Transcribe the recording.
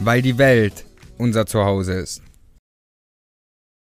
weil die Welt unser Zuhause ist.